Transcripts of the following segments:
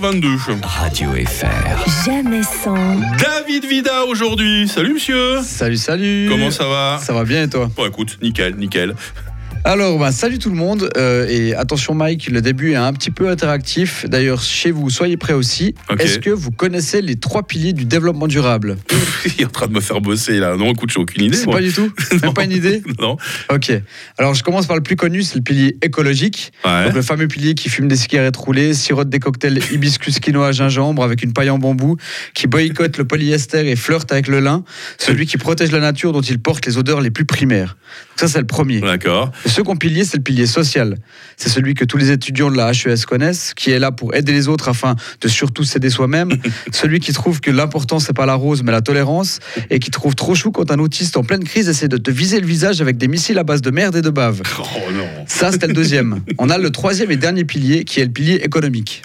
22. Radio FR. Jamais sans, David Vida aujourd'hui. Salut monsieur. Salut, salut. Comment ça va? Ça va bien et toi? Bon écoute, nickel, nickel. Alors, bah, salut tout le monde. euh, et attention Mike, le début est un petit peu interactif. D'ailleurs, chez vous, soyez prêts aussi. Est-ce que vous connaissez les trois piliers du développement durable? Il est en train de me faire bosser là. Non, écoute, j'ai aucune idée. C'est pas du tout? Même pas une idée? Non. Ok. Alors, je commence par le plus connu, c'est le pilier écologique. Ouais. Donc, le fameux pilier qui fume des cigarettes roulées, sirote des cocktails hibiscus quinoa gingembre avec une paille en bambou, qui boycotte le polyester et flirte avec le lin, celui qui protège la nature dont il porte les odeurs les plus primaires. Donc ça, c'est le premier. D'accord. Le second pilier, c'est le pilier social. C'est celui que tous les étudiants de la HES connaissent, qui est là pour aider les autres afin de surtout s'aider soi-même. celui qui trouve que l'important, c'est pas la rose, mais la tolérance. Et qui trouve trop chou quand un autiste en pleine crise essaie de te viser le visage avec des missiles à base de merde et de bave. Oh non. Ça, c'était le deuxième. On a le troisième et dernier pilier, qui est le pilier économique.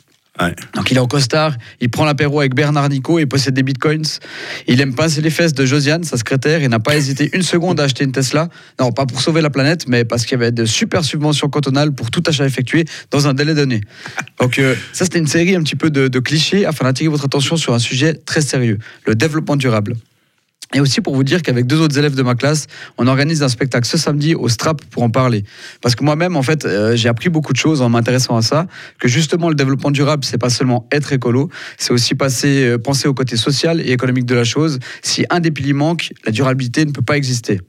Donc il est en costard, il prend l'apéro avec Bernard Nico et possède des bitcoins. Il aime pincer les fesses de Josiane, sa secrétaire, et n'a pas hésité une seconde à acheter une Tesla. Non, pas pour sauver la planète, mais parce qu'il y avait de super subventions cantonales pour tout achat effectué dans un délai donné. Donc euh, ça, c'était une série un petit peu de clichés afin d'attirer votre attention sur un sujet très sérieux, le développement durable. Et aussi pour vous dire qu'avec deux autres élèves de ma classe, on organise un spectacle ce samedi au Strap pour en parler. Parce que moi-même, en fait, euh, j'ai appris beaucoup de choses en m'intéressant à ça. Que justement, le développement durable, c'est pas seulement être écolo, c'est aussi passer, euh, penser au côté social et économique de la chose. Si un des piliers manque, la durabilité ne peut pas exister.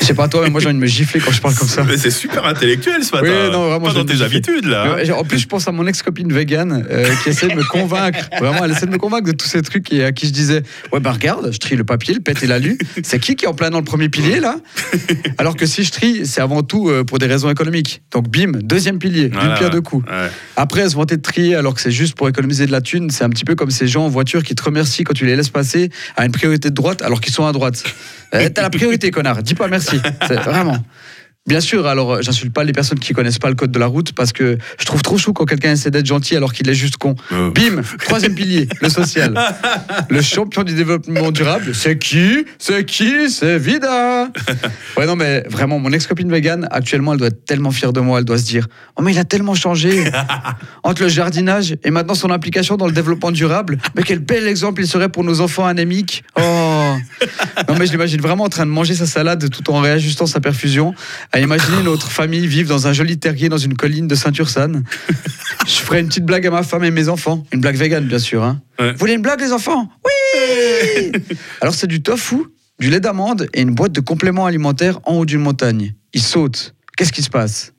Je sais pas toi, mais moi j'ai envie de me gifler quand je parle comme ça. Mais c'est super intellectuel ce matin. Oui, non, vraiment, Pas dans tes habitudes là. En plus, je pense à mon ex-copine vegan euh, qui essaie de me convaincre. Vraiment, elle essaie de me convaincre de tous ces trucs et à qui je disais Ouais, ben regarde, je trie le papier, le pet et l'alu. C'est qui qui est en plein dans le premier pilier là? Alors que si je trie, c'est avant tout euh, pour des raisons économiques. Donc, bim, deuxième pilier, Voilà. pierre deux coups. Ouais. Après, se vanter de trier alors que c'est juste pour économiser de la thune, c'est un petit peu comme ces gens en voiture qui te remercient quand tu les laisses passer à une priorité de droite alors qu'ils sont à droite. Euh, T'as la priorité, connard, dis pas merci. Vraiment. Bien sûr, alors euh, j'insulte pas les personnes qui connaissent pas le code de la route parce que je trouve trop chou quand quelqu'un essaie d'être gentil alors qu'il est juste con. Euh. Bim, troisième pilier, le social. Le champion du développement durable, c'est qui? C'est qui? C'est Vida Ouais, non, mais vraiment, mon ex-copine vegan, actuellement, elle doit être tellement fière de moi. Elle doit se dire Oh, mais il a tellement changé entre le jardinage et maintenant son implication dans le développement durable. Mais quel bel exemple il serait pour nos enfants anémiques. Oh Non, mais je l'imagine vraiment en train de manger sa salade tout en réajustant sa perfusion. À imaginer notre famille vivre dans un joli terrier dans une colline de Saint-Ursanne. Je ferai une petite blague à ma femme et mes enfants. Une blague végane, bien sûr. Hein. Ouais. Vous voulez une blague, les enfants? Oui Alors, c'est du tofu, du lait d'amande et une boîte de compléments alimentaires en haut d'une montagne. Il saute. Qu'est-ce qui se passe?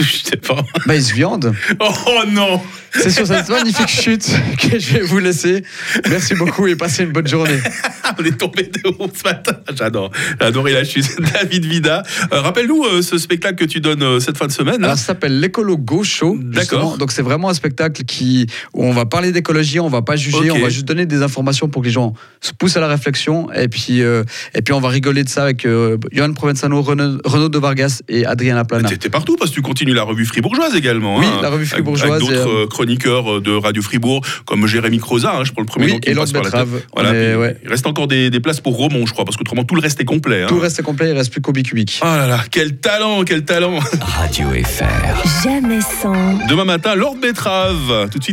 Je sais pas. Bah, il se viande. Oh non. C'est sur cette magnifique chute que je vais vous laisser. Merci beaucoup et passez une bonne journée. On est tombé de haut ce matin. J'adore. Adoré la chute. David Vida. Euh, Rappelle-nous euh, ce spectacle que tu donnes euh, cette fin de semaine. Alors, ça s'appelle l'écolo show. D'accord. Donc, c'est vraiment un spectacle qui, où on va parler d'écologie, on va pas juger, on va juste donner des informations pour que les gens se poussent à la réflexion. Et puis, et puis on va rigoler de ça avec Johan Provenzano, Renaud, Renaud de Vargas et Adriana Plana. T'es partout parce que tu continues la revue fribourgeoise également. Oui, hein, la revue avec- fribourgeoise Avec d'autres euh, euh, chroniqueurs de Radio Fribourg, comme Jérémy Croza, hein, je prends le premier Oui, nom qui et passe par la tête. Betrave. Voilà, Mais puis ouais. Il reste encore des, des places pour Romont, je crois, parce qu'autrement tout le reste est complet. hein. Tout le reste est complet, il reste plus qu'au bicubique. Oh là là, quel talent, quel talent Radio FR. jamais sans. Demain matin, Lord Betrave. Tout de suite,